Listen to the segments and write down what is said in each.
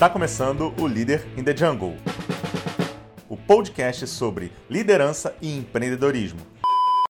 Está começando o Líder in the Jungle, o podcast sobre liderança e empreendedorismo.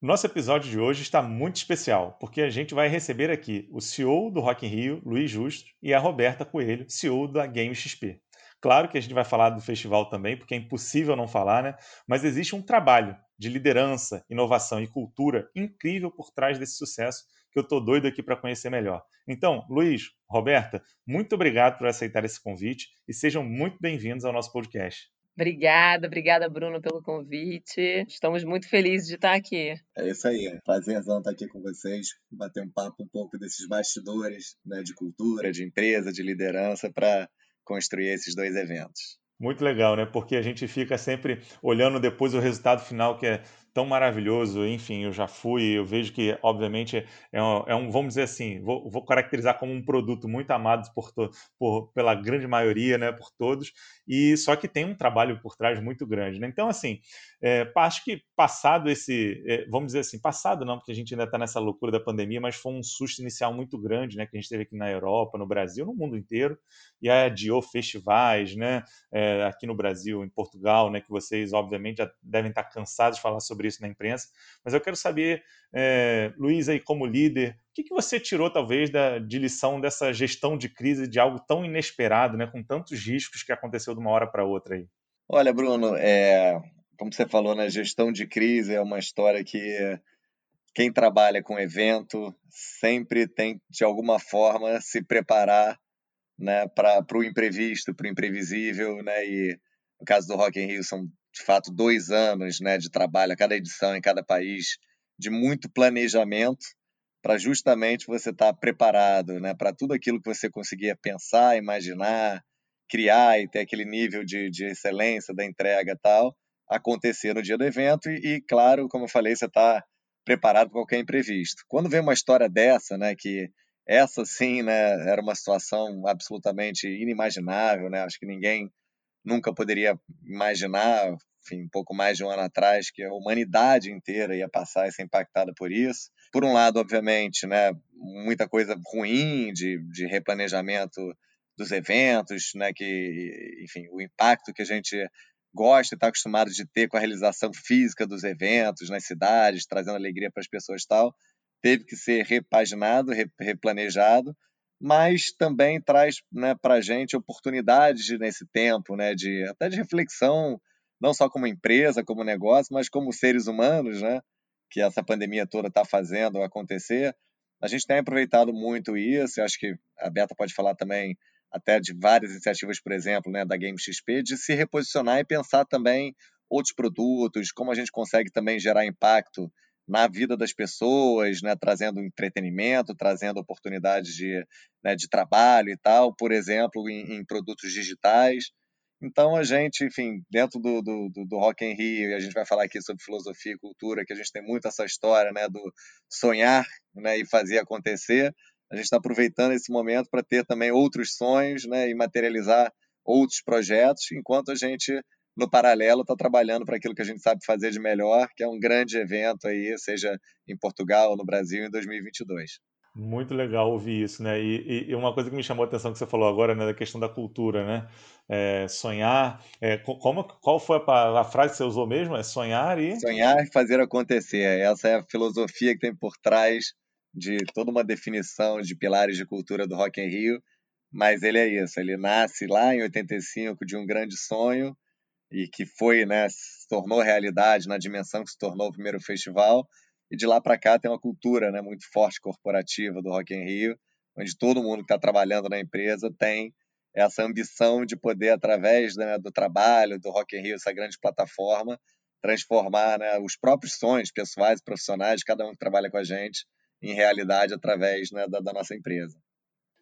Nosso episódio de hoje está muito especial, porque a gente vai receber aqui o CEO do Rock in Rio, Luiz Justo, e a Roberta Coelho, CEO da Game XP. Claro que a gente vai falar do festival também, porque é impossível não falar, né? Mas existe um trabalho de liderança, inovação e cultura incrível por trás desse sucesso que eu estou doido aqui para conhecer melhor. Então, Luiz, Roberta, muito obrigado por aceitar esse convite e sejam muito bem-vindos ao nosso podcast. Obrigada, obrigada, Bruno, pelo convite. Estamos muito felizes de estar aqui. É isso aí, prazerzão estar aqui com vocês, bater um papo um pouco desses bastidores né, de cultura, de empresa, de liderança, para construir esses dois eventos. Muito legal, né? Porque a gente fica sempre olhando depois o resultado final, que é tão maravilhoso. Enfim, eu já fui, eu vejo que, obviamente, é um, é um vamos dizer assim, vou, vou, caracterizar como um produto muito amado por, por, pela grande maioria, né? Por todos, e só que tem um trabalho por trás muito grande, né? Então, assim, é, acho que passado esse, é, vamos dizer assim, passado não, porque a gente ainda está nessa loucura da pandemia, mas foi um susto inicial muito grande, né, que a gente teve aqui na Europa, no Brasil, no mundo inteiro, e adiou festivais, né, é, aqui no Brasil, em Portugal, né, que vocês obviamente já devem estar cansados de falar sobre isso na imprensa, mas eu quero saber, é, Luiz, aí como líder, o que, que você tirou talvez da, de lição dessa gestão de crise, de algo tão inesperado, né, com tantos riscos que aconteceu de uma hora para outra aí? Olha, Bruno, é, como você falou, na né, gestão de crise é uma história que quem trabalha com evento sempre tem, de alguma forma, se preparar né, para o imprevisto, para o imprevisível, né, e no caso do Rock in Rio são, de fato, dois anos né, de trabalho a cada edição em cada país, de muito planejamento, para justamente você estar tá preparado né, para tudo aquilo que você conseguia pensar, imaginar, criar e ter aquele nível de, de excelência da entrega tal, acontecer no dia do evento e, e claro, como eu falei, você está preparado para qualquer imprevisto. Quando vem uma história dessa, né, que essa sim, né, era uma situação absolutamente inimaginável, né, acho que ninguém nunca poderia imaginar, enfim, um pouco mais de um ano atrás, que a humanidade inteira ia passar e ser impactada por isso. Por um lado, obviamente, né, muita coisa ruim de, de replanejamento dos eventos, né, que, enfim, o impacto que a gente gosta e está acostumado de ter com a realização física dos eventos nas cidades, trazendo alegria para as pessoas e tal, teve que ser repaginado, replanejado, mas também traz né, para a gente oportunidades nesse tempo, né, de, até de reflexão, não só como empresa, como negócio, mas como seres humanos, né, que essa pandemia toda está fazendo acontecer. A gente tem aproveitado muito isso, acho que a Beta pode falar também até de várias iniciativas, por exemplo, né, da Game XP, de se reposicionar e pensar também outros produtos, como a gente consegue também gerar impacto na vida das pessoas, né, trazendo entretenimento, trazendo oportunidades de, né, de trabalho e tal, por exemplo, em, em, produtos digitais. Então, a gente, enfim, dentro do, do, do Rock in Rio, e a gente vai falar aqui sobre filosofia e cultura, que a gente tem muito essa história né, do sonhar né, e fazer acontecer, a gente está aproveitando esse momento para ter também outros sonhos né, e materializar outros projetos, enquanto a gente, no paralelo, está trabalhando para aquilo que a gente sabe fazer de melhor, que é um grande evento aí, seja em Portugal ou no Brasil, em 2022. Muito legal ouvir isso, né? E, e, uma coisa que me chamou a atenção que você falou agora, né, da questão da cultura, né? É, sonhar. É, como, qual foi a, a, frase que você usou mesmo? É sonhar e. Sonhar e fazer acontecer. Essa é a filosofia que tem por trás de toda uma definição de pilares de cultura do Rock in Rio, mas ele é isso, ele nasce lá em 85 de um grande sonho e que foi, né, se tornou realidade na dimensão que se tornou o primeiro festival, e de lá para cá tem uma cultura, né, muito forte corporativa do Rock in Rio, onde todo mundo que está trabalhando na empresa tem essa ambição de poder, através né, do trabalho do Rock in Rio, essa grande plataforma, transformar né, os próprios sonhos pessoais e profissionais de cada um que trabalha com a gente em realidade através né, da, da, nossa empresa.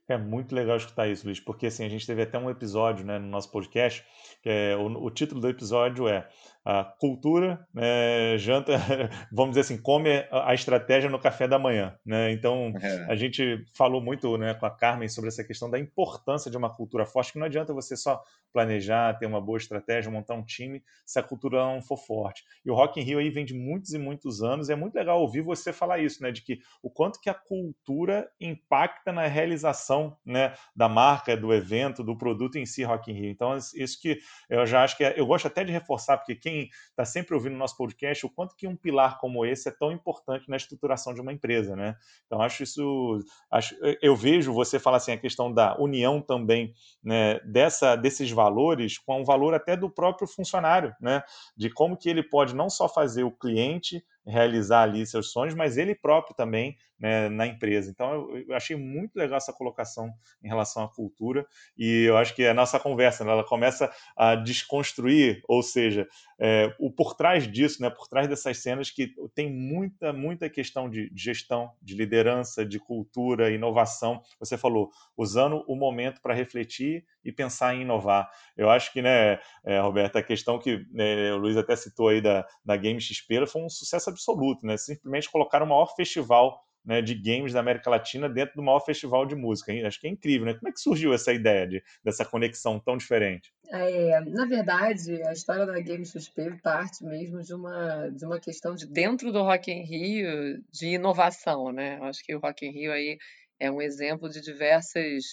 É muito legal escutar isso, Luiz, porque assim, a gente teve até um episódio né, no nosso podcast, é, o, o, título do episódio é a cultura, né, janta, vamos dizer assim, come a estratégia no café da manhã. Né? Então, é. a gente falou muito né, com a Carmen sobre essa questão da importância de uma cultura forte, que não adianta você só planejar, ter uma boa estratégia, montar um time, se a cultura não for forte. E o Rock in Rio aí vem de muitos e muitos anos, e é muito legal ouvir você falar isso, né, de que o quanto que a cultura impacta na realização né, da marca, do evento, do produto em si, Rock in Rio. Então, isso que eu já acho que é, eu gosto até de reforçar, porque quem está sempre ouvindo nosso podcast, o quanto que um pilar como esse é tão importante na estruturação de uma empresa, né? Então, acho isso, acho, eu vejo você falar assim, a questão da união também, né, dessa, desses valores com o valor até do próprio funcionário, né? De como que ele pode não só fazer o cliente realizar ali seus sonhos, mas ele próprio também né, na empresa. Então eu, achei muito legal essa colocação em relação à cultura e eu acho que a nossa conversa né, ela começa a desconstruir, ou seja, é, o por trás disso, né, por trás dessas cenas que tem muita muita questão de gestão, de liderança, de cultura, inovação. Você falou usando o momento para refletir e pensar em inovar. Eu acho que, né, é, Roberto, a questão que né, o Luiz até citou aí da, da Game XP foi um sucesso absoluto, né? Simplesmente colocar o maior festival né, de games da América Latina dentro do maior festival de música. Acho que é incrível, né? Como é que surgiu essa ideia de, dessa conexão tão diferente? É, na verdade, a história da Game XP parte mesmo de uma, de uma questão de dentro do Rock in Rio de inovação, né? Acho que o Rock in Rio aí é um exemplo de diversas,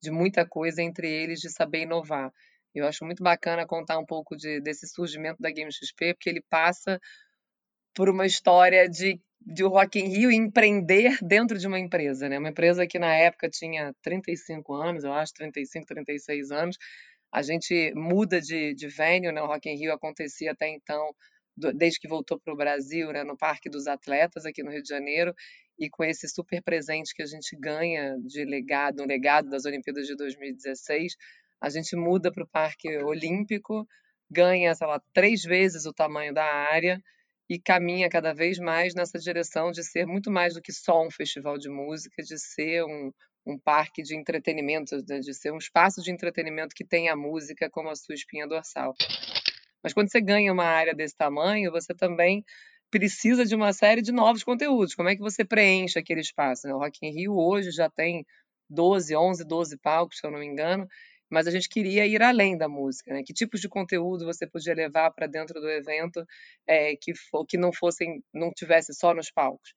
de muita coisa entre eles de saber inovar. Eu acho muito bacana contar um pouco de, desse surgimento da Game XP, porque ele passa por uma história de, de Rock in Rio empreender dentro de uma empresa, né? Uma empresa que na época tinha 35 anos, eu acho, 35, 36 anos. A gente muda de, de venue, né? O Rock in Rio acontecia até então, desde que voltou para o Brasil, né? no Parque dos Atletas, aqui no Rio de Janeiro, e com esse super presente que a gente ganha de legado, um legado das Olimpíadas de 2016, a gente muda para o Parque Olímpico, ganha, sei lá, três vezes o tamanho da área, e caminha cada vez mais nessa direção de ser muito mais do que só um festival de música, de ser um, um parque de entretenimento, de ser um espaço de entretenimento que tem a música como a sua espinha dorsal. Mas quando você ganha uma área desse tamanho, você também precisa de uma série de novos conteúdos. Como é que você preenche aquele espaço? Né? O Rock in Rio hoje já tem 12, 11, 12 palcos, se eu não me engano, mas a gente queria ir além da música, né? Que tipos de conteúdo você podia levar para dentro do evento é, que, que não fossem, não tivesse só nos palcos.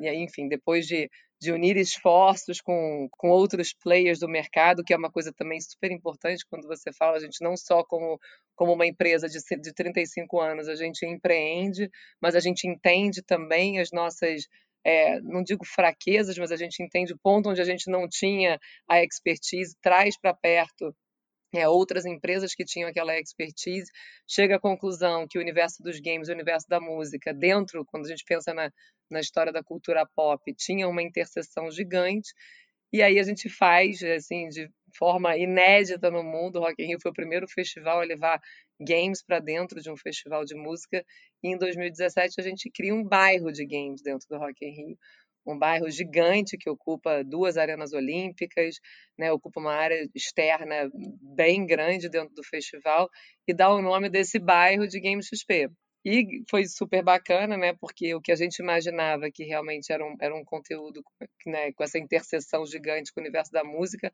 E aí, enfim, depois de, de unir esforços com, com outros players do mercado, que é uma coisa também super importante quando você fala, a gente não só como, como uma empresa de, de 35 anos, a gente empreende, mas a gente entende também as nossas é, não digo fraquezas, mas a gente entende o ponto onde a gente não tinha a expertise, traz para perto é, outras empresas que tinham aquela expertise, chega à conclusão que o universo dos games, o universo da música, dentro, quando a gente pensa na, na história da cultura pop, tinha uma interseção gigante, e aí a gente faz, assim, de forma inédita no mundo, o Rock in Rio foi o primeiro festival a levar games para dentro de um festival de música, e em 2017 a gente cria um bairro de games dentro do Rock in Rio, um bairro gigante que ocupa duas arenas olímpicas, né, ocupa uma área externa bem grande dentro do festival e dá o nome desse bairro de Games XP. E foi super bacana, né, porque o que a gente imaginava que realmente era um, era um conteúdo né, com essa interseção gigante com o universo da música,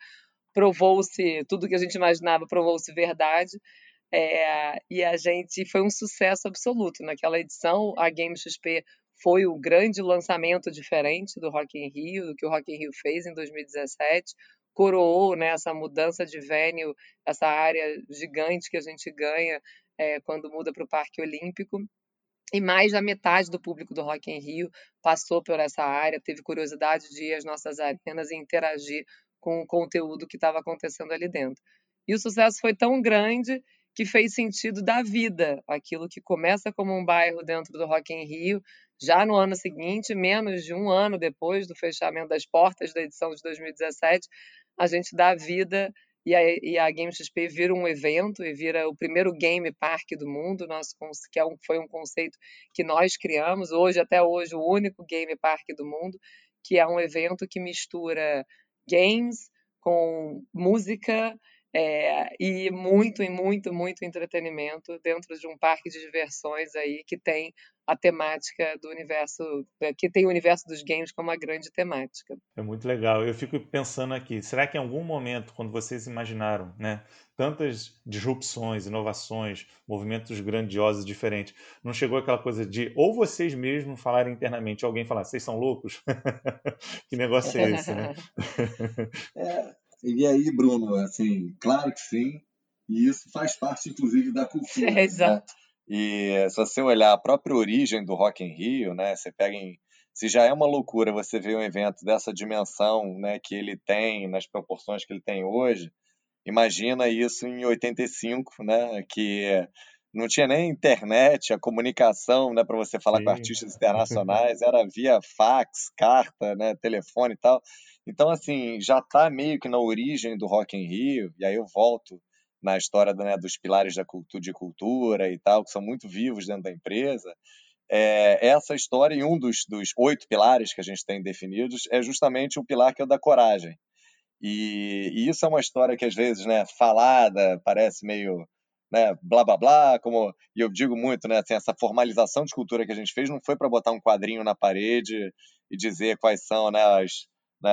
provou-se, tudo que a gente imaginava provou-se verdade. É, e a gente foi um sucesso absoluto. Naquela edição, a Game XP foi o grande lançamento diferente do Rock in Rio, do que o Rock in Rio fez em 2017, coroou né, essa mudança de venue, essa área gigante que a gente ganha é, quando muda para o Parque Olímpico. E mais da metade do público do Rock in Rio passou por essa área, teve curiosidade de ir às nossas arenas e interagir com o conteúdo que estava acontecendo ali dentro. E o sucesso foi tão grande que fez sentido da vida, aquilo que começa como um bairro dentro do Rock in Rio, já no ano seguinte, menos de um ano depois do fechamento das portas da edição de 2017, a gente dá vida e a, e a Game XP vira um evento e vira o primeiro game park do mundo, nosso, que é um, foi um conceito que nós criamos, hoje, até hoje, o único game park do mundo, que é um evento que mistura games com música, É, e muito, e muito, muito entretenimento dentro de um parque de diversões aí que tem a temática do universo, né, que tem o universo dos games como uma grande temática. É muito legal. Eu fico pensando aqui, será que em algum momento, quando vocês imaginaram, né, tantas disrupções, inovações, movimentos grandiosos diferentes, não chegou aquela coisa de ou vocês mesmos falarem internamente, alguém falar, vocês são loucos? que negócio é esse, né? é, e aí, Bruno, assim, claro que sim, e isso faz parte, inclusive, da cultura. É, né? exato. Né? E se você olhar a própria origem do Rock in Rio, né, você pega em se já é uma loucura você ver um evento dessa dimensão, né, que ele tem, nas proporções que ele tem hoje, imagina isso em 85, né, que não tinha nem internet, a comunicação, né, para você falar Sim. com artistas internacionais, era via fax, carta, né, telefone e tal. Então, assim, já está meio que na origem do Rock in Rio, e aí eu volto na história né, dos pilares da cultura, de cultura e tal, que são muito vivos dentro da empresa. É, essa história, e um dos, dos oito pilares que a gente tem definidos, é justamente o pilar que é o da coragem. E, e isso é uma história que, às vezes, né, falada, parece meio né, blá blá blá, como e eu digo muito, né, assim, essa formalização de cultura que a gente fez não foi para botar um quadrinho na parede e dizer quais são né, as, né,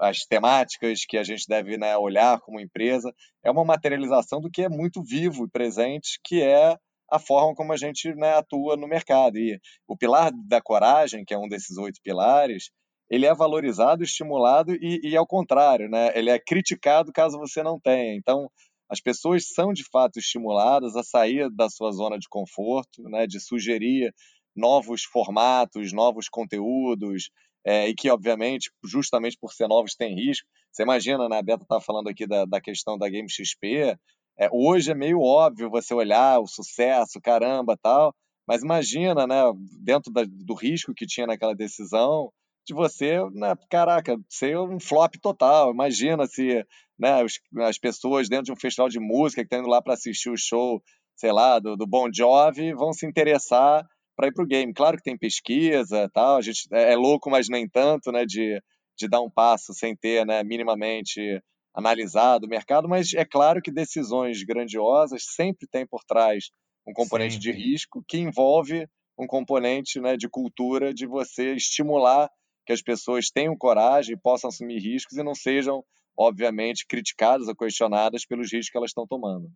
as temáticas que a gente deve né, olhar como empresa, é uma materialização do que é muito vivo e presente, que é a forma como a gente né, atua no mercado. E o pilar da coragem, que é um desses oito pilares, ele é valorizado, estimulado e, e ao contrário, né, ele é criticado caso você não tenha. Então, as pessoas são de fato estimuladas a sair da sua zona de conforto, né, de sugerir novos formatos, novos conteúdos, é, e que, obviamente, justamente por ser novos, tem risco. Você imagina, né? A Beta estava falando aqui da, da questão da Game XP. É, hoje é meio óbvio você olhar o sucesso, caramba, tal, mas imagina, né, dentro da, do risco que tinha naquela decisão, de você, né, caraca, ser um flop total. Imagina se né, os, as pessoas dentro de um festival de música que estão indo lá para assistir o show, sei lá, do, do Bon Jovi, vão se interessar para ir para o game. Claro que tem pesquisa, tal, a gente é, é, louco, mas nem tanto, né, de, de dar um passo sem ter, né, minimamente analisado o mercado, mas é claro que decisões grandiosas sempre tem por trás um componente Sim. de risco que envolve um componente né, de cultura de você estimular que as pessoas tenham coragem e possam assumir riscos e não sejam, obviamente, criticadas ou questionadas pelos riscos que elas estão tomando.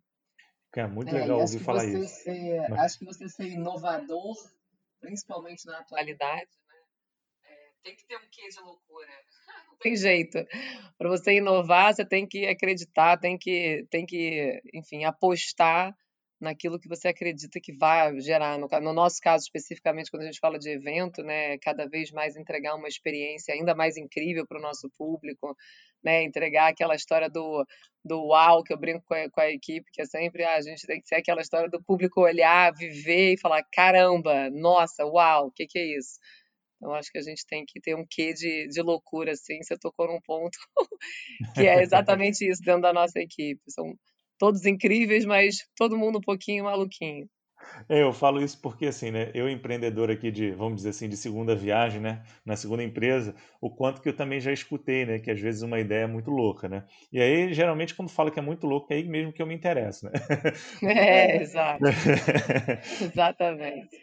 É muito é, legal ouvir falar isso. Ser, acho que você ser inovador, principalmente na atualidade, né? É, tem que ter um quê de loucura. Não tem jeito. Para você inovar, você tem que acreditar, tem que, tem que, enfim, apostar naquilo que você acredita que vai gerar. No, no, nosso caso, especificamente, quando a gente fala de evento, né, cada vez mais entregar uma experiência ainda mais incrível para o nosso público, né, entregar aquela história do, do uau, que eu brinco com a, com a equipe, que é sempre ah, a gente tem que ser aquela história do público olhar, viver e falar: caramba, nossa, uau, o que, que é isso? Então, acho que a gente tem que ter um quê de, de loucura, assim. Você tocou num ponto que é exatamente isso dentro da nossa equipe. São todos incríveis, mas todo mundo um pouquinho maluquinho. É, eu falo isso porque, assim, né, eu empreendedor aqui de, vamos dizer assim, de segunda viagem, né, na segunda empresa, o quanto que eu também já escutei, né, que às vezes uma ideia é muito louca, né, e aí, geralmente, quando fala que é muito louco, é aí mesmo que eu me interesso, né. É, exato. Exatamente.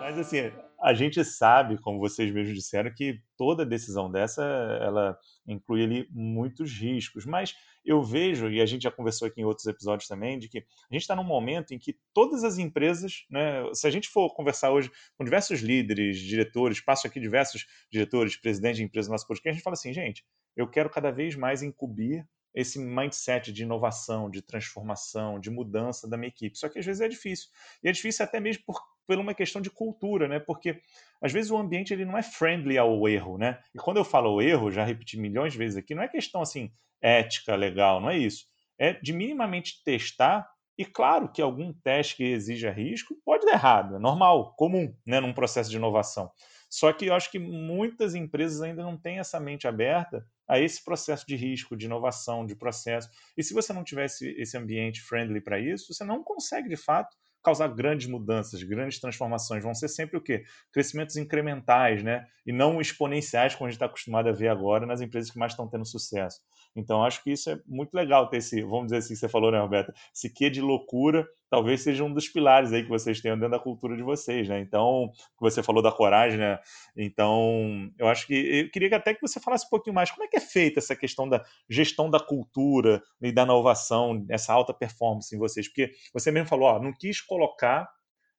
Mas, assim, a gente sabe, como vocês mesmos disseram, que toda decisão dessa, ela inclui ali muitos riscos, mas eu vejo, e a gente já conversou aqui em outros episódios também, de que a gente está num momento em que todas as empresas, né, se a gente for conversar hoje com diversos líderes, diretores, passo aqui diversos diretores, presidentes de empresas no nosso podcast, a gente fala assim, gente, eu quero cada vez mais incubir esse mindset de inovação, de transformação, de mudança da minha equipe. Só que às vezes é difícil. E é difícil até mesmo por, por uma questão de cultura, né? Porque às vezes o ambiente ele não é friendly ao erro, né? E quando eu falo erro, já repeti milhões de vezes aqui, não é questão assim ética, legal, não é isso. É de minimamente testar e claro que algum teste que exija risco pode dar errado, é normal, comum, né, num processo de inovação. Só que eu acho que muitas empresas ainda não têm essa mente aberta a esse processo de risco, de inovação, de processo. E se você não tivesse esse ambiente friendly para isso, você não consegue, de fato, causar grandes mudanças, grandes transformações. Vão ser sempre o quê? Crescimentos incrementais, né? E não exponenciais, como a gente está acostumado a ver agora nas empresas que mais estão tendo sucesso. Então, acho que isso é muito legal ter esse, vamos dizer assim, que você falou, né, Roberta? Esse quê de loucura talvez seja um dos pilares aí que vocês tenham dentro da cultura de vocês, né? Então, você falou da coragem, né? Então, eu acho que eu queria até que você falasse um pouquinho mais como é que é feita essa questão da gestão da cultura e da inovação, essa alta performance em vocês, porque você mesmo falou, ó, não quis colocar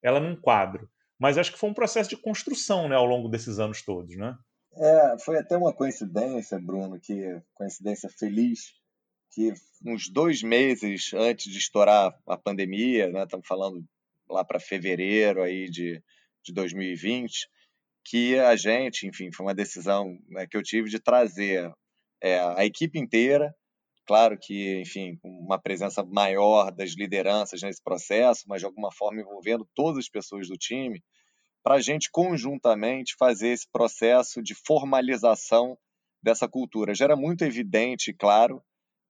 ela num quadro, mas acho que foi um processo de construção, né, ao longo desses anos todos, né? É, foi até uma coincidência, Bruno, que coincidência feliz, que uns dois meses antes de estourar a pandemia, né, estamos falando lá para fevereiro aí de, de 2020, que a gente, enfim, foi uma decisão né, que eu tive de trazer é, a equipe inteira, claro que, enfim, uma presença maior das lideranças nesse processo, mas de alguma forma envolvendo todas as pessoas do time, para a gente conjuntamente fazer esse processo de formalização dessa cultura. Já era muito evidente, claro,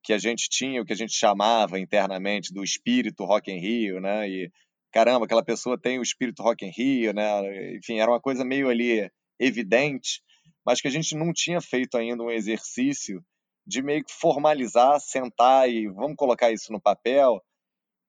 que a gente tinha o que a gente chamava internamente do espírito Rock in Rio, né? E caramba, aquela pessoa tem o espírito Rock in Rio, né? Enfim, era uma coisa meio ali evidente, mas que a gente não tinha feito ainda um exercício de meio que formalizar, sentar e vamos colocar isso no papel.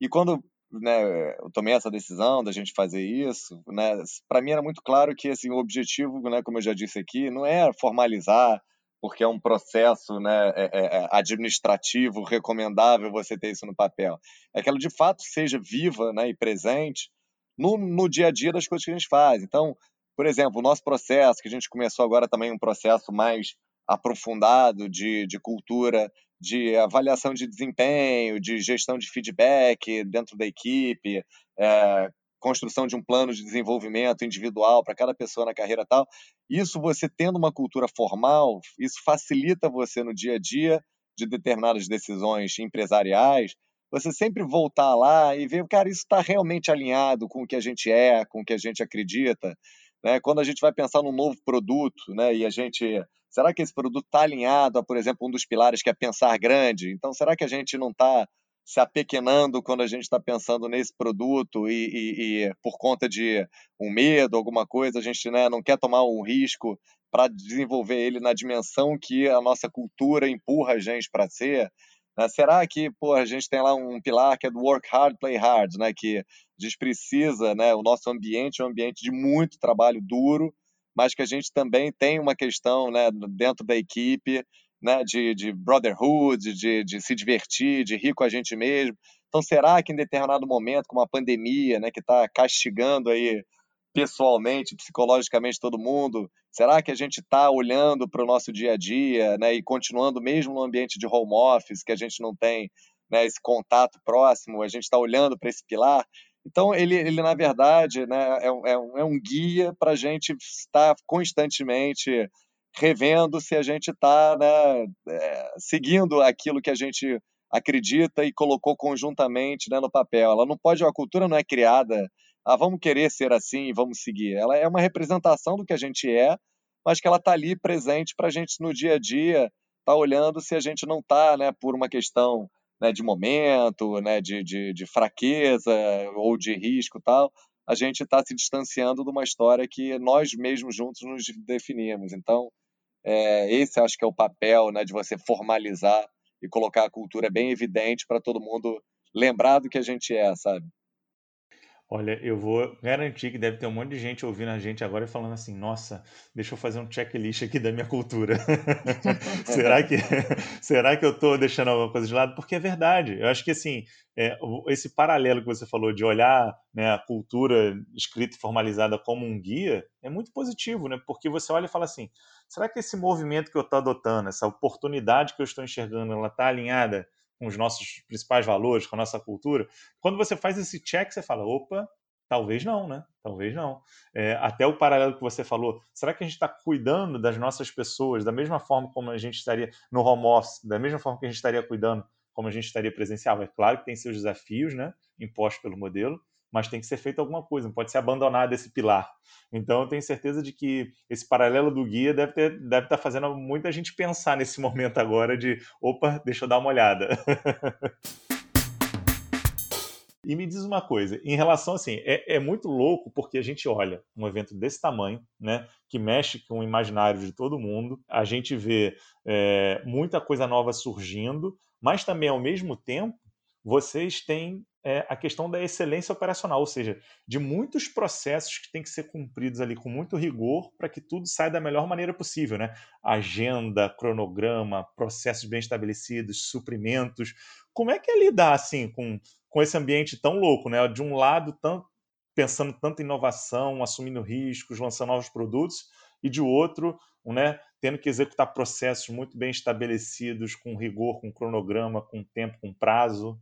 E quando né, eu tomei essa decisão da gente fazer isso, né, para mim era muito claro que assim, o objetivo, né, como eu já disse aqui, não é formalizar, porque é um processo né, é, é, é administrativo recomendável você ter isso no papel. É que ela de fato seja viva né, e presente no, no dia a dia das coisas que a gente faz. Então, por exemplo, o nosso processo, que a gente começou agora também um processo mais aprofundado de, de cultura de avaliação de desempenho, de gestão de feedback dentro da equipe, é, construção de um plano de desenvolvimento individual para cada pessoa na carreira tal. Isso você tendo uma cultura formal, isso facilita você no dia a dia de determinadas decisões empresariais, você sempre voltar lá e ver, cara, isso está realmente alinhado com o que a gente é, com o que a gente acredita. Né? Quando a gente vai pensar num novo produto, né, e a gente Será que esse produto está alinhado a, por exemplo, um dos pilares que é pensar grande? Então, será que a gente não está se apequenando quando a gente está pensando nesse produto e, e, e, por conta de um medo, alguma coisa, a gente né, não quer tomar um risco para desenvolver ele na dimensão que a nossa cultura empurra a gente para ser? Né? Será que pô, a gente tem lá um pilar que é do work hard, play hard, né? que a gente precisa, né? o nosso ambiente é um ambiente de muito trabalho duro, mas que a gente também tem uma questão né, dentro da equipe né, de, de brotherhood, de, de se divertir, de rir com a gente mesmo. Então, será que em determinado momento, com uma pandemia né, que está castigando aí pessoalmente, psicologicamente todo mundo, será que a gente está olhando para o nosso dia a dia né, e continuando mesmo no ambiente de home office, que a gente não tem né, esse contato próximo, a gente está olhando para esse pilar? Então, ele, ele na verdade, né, é, é, um, é um guia para a gente estar constantemente revendo se a gente está né, é, seguindo aquilo que a gente acredita e colocou conjuntamente né, no papel. Ela não pode, a cultura não é criada, ah, vamos querer ser assim vamos seguir. Ela é uma representação do que a gente é, mas que ela está ali presente para a gente no dia a dia tá olhando se a gente não está, né, por uma questão né, de momento, né, de, de, de fraqueza ou de risco tal, a gente está se distanciando de uma história que nós mesmos juntos nos definimos. Então, é, esse acho que é o papel né, de você formalizar e colocar a cultura bem evidente para todo mundo lembrar do que a gente é, sabe? Olha, eu vou garantir que deve ter um monte de gente ouvindo a gente agora e falando assim: nossa, deixa eu fazer um checklist aqui da minha cultura. será que será que eu estou deixando alguma coisa de lado? Porque é verdade. Eu acho que assim, é, esse paralelo que você falou de olhar né, a cultura escrita e formalizada como um guia é muito positivo, né? Porque você olha e fala assim: será que esse movimento que eu estou adotando, essa oportunidade que eu estou enxergando, ela está alinhada? Com os nossos principais valores, com a nossa cultura. Quando você faz esse check, você fala, opa, talvez não, né? Talvez não. É, até o paralelo que você falou, será que a gente está cuidando das nossas pessoas da mesma forma como a gente estaria no home office, da mesma forma que a gente estaria cuidando como a gente estaria presencial? É claro que tem seus desafios, né? Impostos pelo modelo, mas tem que ser feito alguma coisa, não pode ser abandonado esse pilar. Então eu tenho certeza de que esse paralelo do guia deve, ter, deve estar tá fazendo muita gente pensar nesse momento agora de, opa, deixa eu dar uma olhada. E me diz uma coisa, em relação assim, é, é, muito louco porque a gente olha um evento desse tamanho, né, que mexe com o imaginário de todo mundo, a gente vê é, muita coisa nova surgindo, mas também ao mesmo tempo vocês têm é, a questão da excelência operacional, ou seja, de muitos processos que têm que ser cumpridos ali com muito rigor para que tudo saia da melhor maneira possível, né? Agenda, cronograma, processos bem estabelecidos, suprimentos. Como é que é lidar assim com, com esse ambiente tão louco, né? De um lado, pensando tanto em inovação, assumindo riscos, lançando novos produtos, e de outro, né, tendo que executar processos muito bem estabelecidos, com rigor, com cronograma, com tempo, com prazo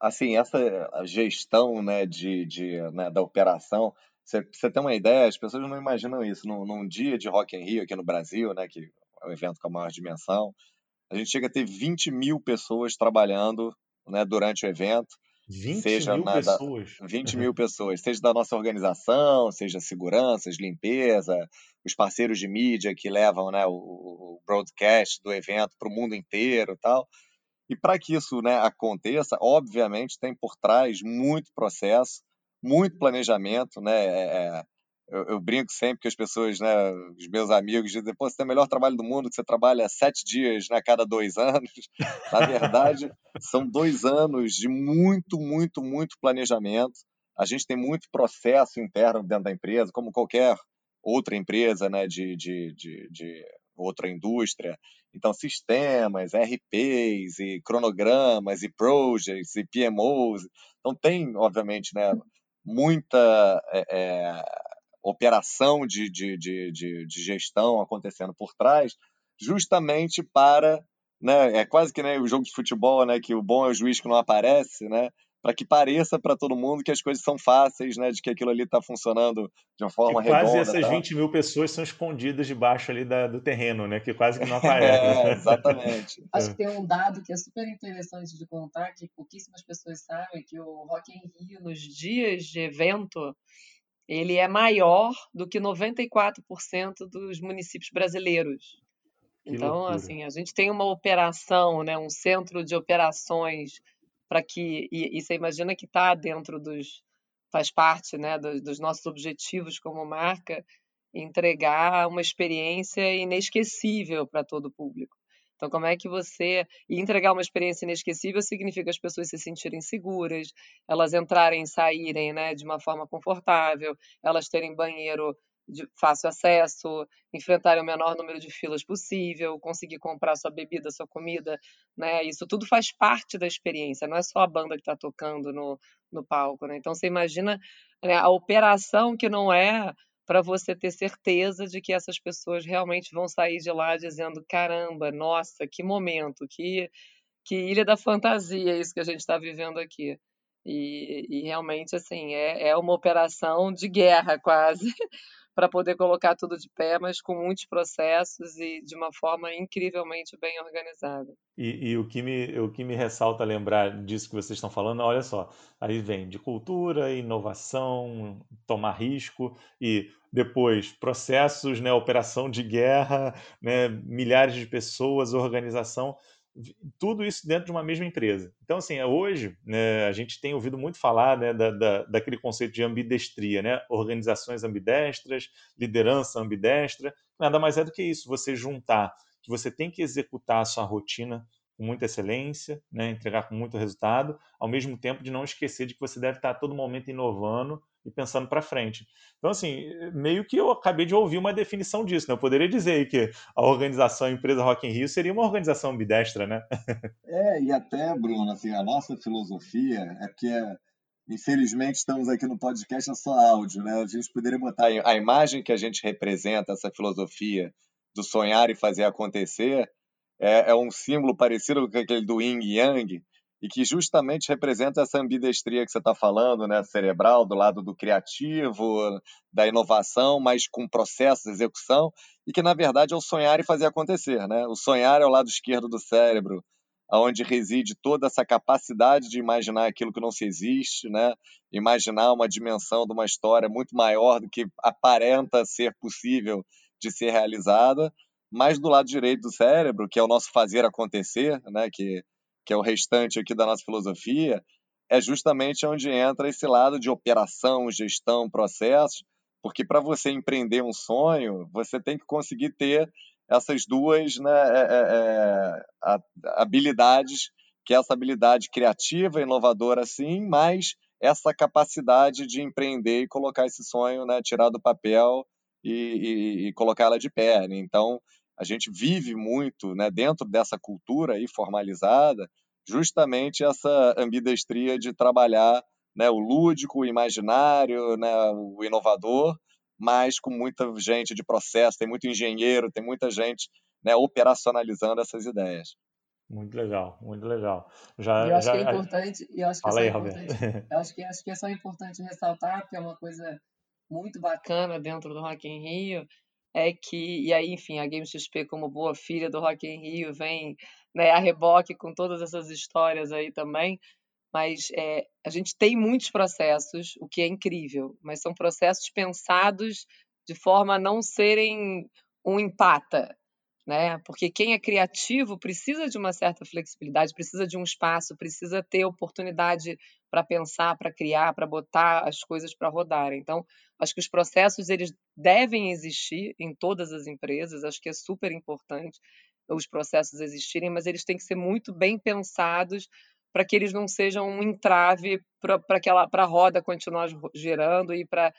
assim, essa gestão né, de, de né, da operação, você, você tem uma ideia, as pessoas não imaginam isso. Num, num, dia de Rock in Rio aqui no Brasil, né, que é um evento com a maior dimensão, a gente chega a ter 20 mil pessoas trabalhando né, durante o evento. 20 seja mil na, pessoas? Da, 20 mil pessoas, seja da nossa organização, seja seguranças, limpeza, os parceiros de mídia que levam né, o, o broadcast do evento para o mundo inteiro tal. E para que isso né, aconteça, obviamente tem por trás muito processo, muito planejamento, né? É, é, eu, eu, brinco sempre que as pessoas, né, os meus amigos dizem, pô, você tem o melhor trabalho do mundo, que você trabalha sete dias né, a cada dois anos. Na verdade, são dois anos de muito, muito, muito planejamento. A gente tem muito processo interno dentro da empresa, como qualquer outra empresa né, de, de, de, de outra indústria. Então, sistemas, RPs, e cronogramas, e projects, e PMOs. Então, tem, obviamente, né, muita é, é, operação de, de, de, de, gestão acontecendo por trás, justamente para. Né, é quase que né, o jogo de futebol, né, que o bom é o juiz que não aparece, né? Para que pareça para todo mundo que as coisas são fáceis, né? De que aquilo ali está funcionando de uma forma que redonda. Quase essas tá? 20 mil pessoas são escondidas debaixo ali da, do terreno, né? Que quase que não aparecem. é, exatamente. Acho que tem um dado que é super interessante de contar, que pouquíssimas pessoas sabem, que o Rock in Rio, nos dias de evento, ele é maior do que 94% dos municípios brasileiros. Que então, loucura. assim, a gente tem uma operação, né, um centro de operações para que e, e, você imagina que está dentro dos faz parte né dos, dos nossos objetivos como marca entregar uma experiência inesquecível para todo o público então, como é que você. E entregar uma experiência inesquecível significa as pessoas se sentirem seguras, elas entrarem e saírem né, de uma forma confortável, elas terem banheiro de fácil acesso, enfrentar o menor número de filas possível, conseguir comprar sua bebida, sua comida, né? Isso tudo faz parte da experiência, não é só a banda que está tocando no, no palco, né? Então você imagina né, a operação que não é para você ter certeza de que essas pessoas realmente vão sair de lá dizendo caramba, nossa, que momento, que que ilha da fantasia isso que a gente está vivendo aqui. E, e, realmente assim é, é uma operação de guerra quase para poder colocar tudo de pé, mas com muitos processos e de uma forma incrivelmente bem organizada. E, e, o, que me, o que me ressalta lembrar disso que vocês estão falando, olha só, aí vem de cultura, inovação, tomar risco e depois processos, né, operação de guerra, né, milhares de pessoas, organização tudo isso dentro de uma mesma empresa. Então, assim, é hoje né, a gente tem ouvido muito falar né, da, da, daquele conceito de ambidestria, né? organizações ambidestras, liderança ambidestra. Nada mais é do que isso, você juntar que você tem que executar a sua rotina com muita excelência, né, entregar com muito resultado, ao mesmo tempo de não esquecer de que você deve estar a todo momento inovando e pensando para frente. Então, assim, meio que eu acabei de ouvir uma definição disso, né? Eu poderia dizer que a organização a empresa Rock in Rio seria uma organização ambidestra, né? é, e até, Bruno, assim, a nossa filosofia é que, infelizmente, estamos aqui no podcast é só áudio, né? A gente poderia botar a imagem que a gente representa, essa filosofia do sonhar e fazer acontecer, é, é um símbolo parecido com aquele do Yin Yang, e que justamente representa essa ambidestria que você está falando, né, cerebral, do lado do criativo, da inovação, mas com processos, execução, e que na verdade é o sonhar e fazer acontecer, né? O sonhar é o lado esquerdo do cérebro, aonde reside toda essa capacidade de imaginar aquilo que não se existe, né? Imaginar uma dimensão de uma história muito maior do que aparenta ser possível de ser realizada, mas do lado direito do cérebro, que é o nosso fazer acontecer, né? Que que é o restante aqui da nossa filosofia, é justamente onde entra esse lado de operação, gestão, processos, porque para você empreender um sonho, você tem que conseguir ter essas duas né, é, é, é habilidades, que é essa habilidade criativa, inovadora, sim, mas essa capacidade de empreender e colocar esse sonho, né, tirar do papel e, e, e de pé. Então, a gente vive muito né, dentro dessa cultura aí formalizada, justamente essa ambidestria de trabalhar né, o lúdico, o imaginário, né, o inovador, mas com muita gente de processo, tem muito engenheiro, tem muita gente né, operacionalizando essas ideias. Muito legal, muito legal. Já, eu acho já... que é importante, eu acho que Fala é aí, importante, eu acho que acho que é só importante ressaltar, porque é uma coisa muito bacana dentro do Rock in Rio, é que, e aí, enfim, a Game XP, como boa filha do Rock in Rio, vem né, a reboque com todas essas histórias aí também, mas é, a gente tem muitos processos, o que é incrível, mas são processos pensados de forma a não serem um empata, né? Porque quem é criativo precisa de uma certa flexibilidade, precisa de um espaço, precisa ter oportunidade para pensar, para criar, para botar as coisas para rodar. Então, acho que os processos eles devem existir em todas as empresas, acho que é super importante os processos existirem, mas eles têm que ser muito bem pensados para que eles não sejam um entrave para a roda continuar girando e para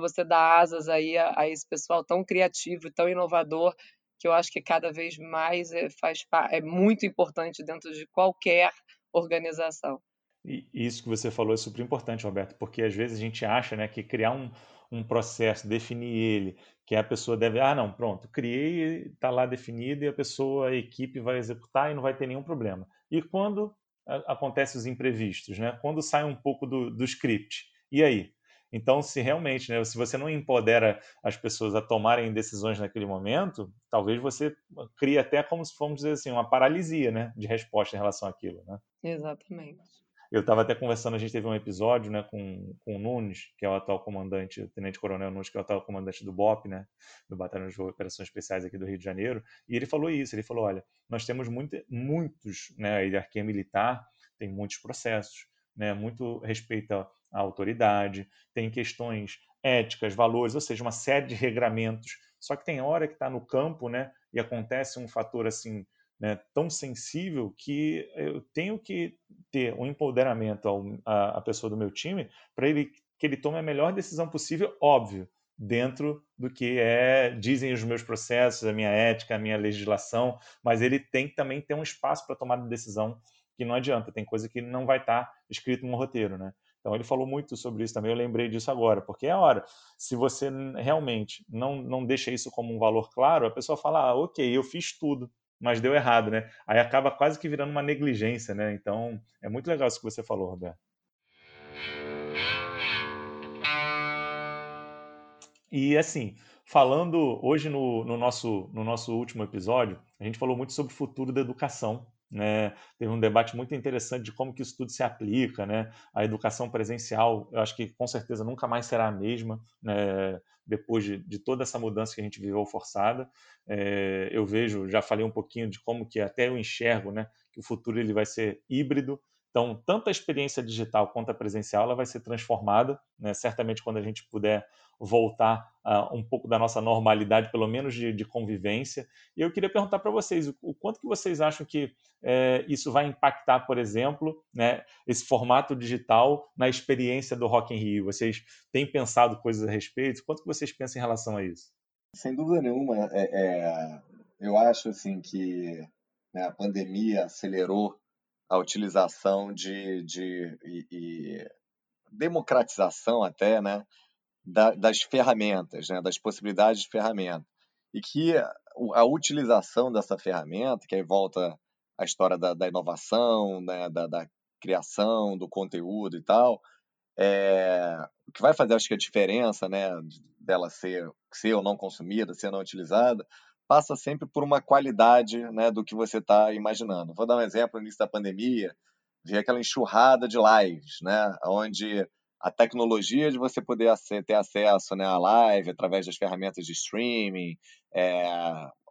você dar asas aí a, a, esse pessoal tão criativo tão inovador que eu acho que cada vez mais é, faz é muito importante dentro de qualquer organização. E isso que você falou é super importante, Roberto, porque às vezes a gente acha né, que criar um, um processo, definir ele, que a pessoa deve, ah, não, pronto, criei, está lá definido e a pessoa, a equipe vai executar e não vai ter nenhum problema. E quando acontecem os imprevistos, né? Quando sai um pouco do, do script, e aí? Então, se realmente, né, se você não empodera as pessoas a tomarem decisões naquele momento, talvez você crie até como se vamos dizer assim, uma paralisia, né, de resposta em relação àquilo, né? Exatamente. Eu estava até conversando, a gente teve um episódio né, com, com o Nunes, que é o atual comandante, o Tenente Coronel Nunes, que é o atual comandante do BOP, né, do Batalhão de Operações Especiais aqui do Rio de Janeiro, e ele falou isso, ele falou, olha, nós temos muito, muitos, né, a hierarquia militar tem muitos processos, né, muito respeito à autoridade, tem questões éticas, valores, ou seja, uma série de regramentos, só que tem hora que está no campo, né, e acontece um fator assim né, tão sensível que eu tenho que ter um empoderamento ao, a, a pessoa do meu time para ele que ele tome a melhor decisão possível, óbvio, dentro do que é dizem os meus processos, a minha ética, a minha legislação, mas ele tem que também ter um espaço para tomar decisão que não adianta, tem coisa que não vai estar tá escrito no roteiro, né? Então ele falou muito sobre isso também, eu lembrei disso agora, porque é a hora. Se você realmente não, não deixa isso como um valor claro, a pessoa fala, ah, ok, eu fiz tudo, mas deu errado, né? Aí acaba quase que virando uma negligência, né? Então, é muito legal isso que você falou, Roberto. E assim, falando hoje no, no, nosso, no nosso último episódio, a gente falou muito sobre o futuro da educação. Né? Teve um debate muito interessante de como que isso tudo se aplica, né? A educação presencial, eu acho que com certeza nunca mais será a mesma, né? depois de, de, toda essa mudança que a gente viveu forçada. É, eu vejo, já falei um pouquinho de como que até eu enxergo, né, que o futuro ele vai ser híbrido. Então, tanto a experiência digital quanto a presencial ela vai ser transformada. Né? Certamente, quando a gente puder voltar uh, um pouco da nossa normalidade, pelo menos de, de convivência. E eu queria perguntar para vocês o, quanto que vocês acham que é, isso vai impactar, por exemplo, né, esse formato digital na experiência do Rock in Rio. Vocês têm pensado coisas a respeito? Quanto que vocês pensam em relação a isso? Sem dúvida nenhuma, é, é, eu acho assim que né, a pandemia acelerou a utilização de, de e, e democratização até, né, da, das ferramentas, né, das possibilidades de ferramenta. E que a utilização dessa ferramenta, que aí volta a história da, da inovação, né, da, da, criação, do conteúdo e tal, é, o que vai fazer, acho que a diferença né, dela ser, ser ou não consumida, ser não utilizada, passa sempre por uma qualidade né, do que você está imaginando. Vou dar um exemplo, no início da pandemia, vi aquela enxurrada de lives, né, onde a tecnologia de você poder ter acesso né, à live através das ferramentas de streaming, é,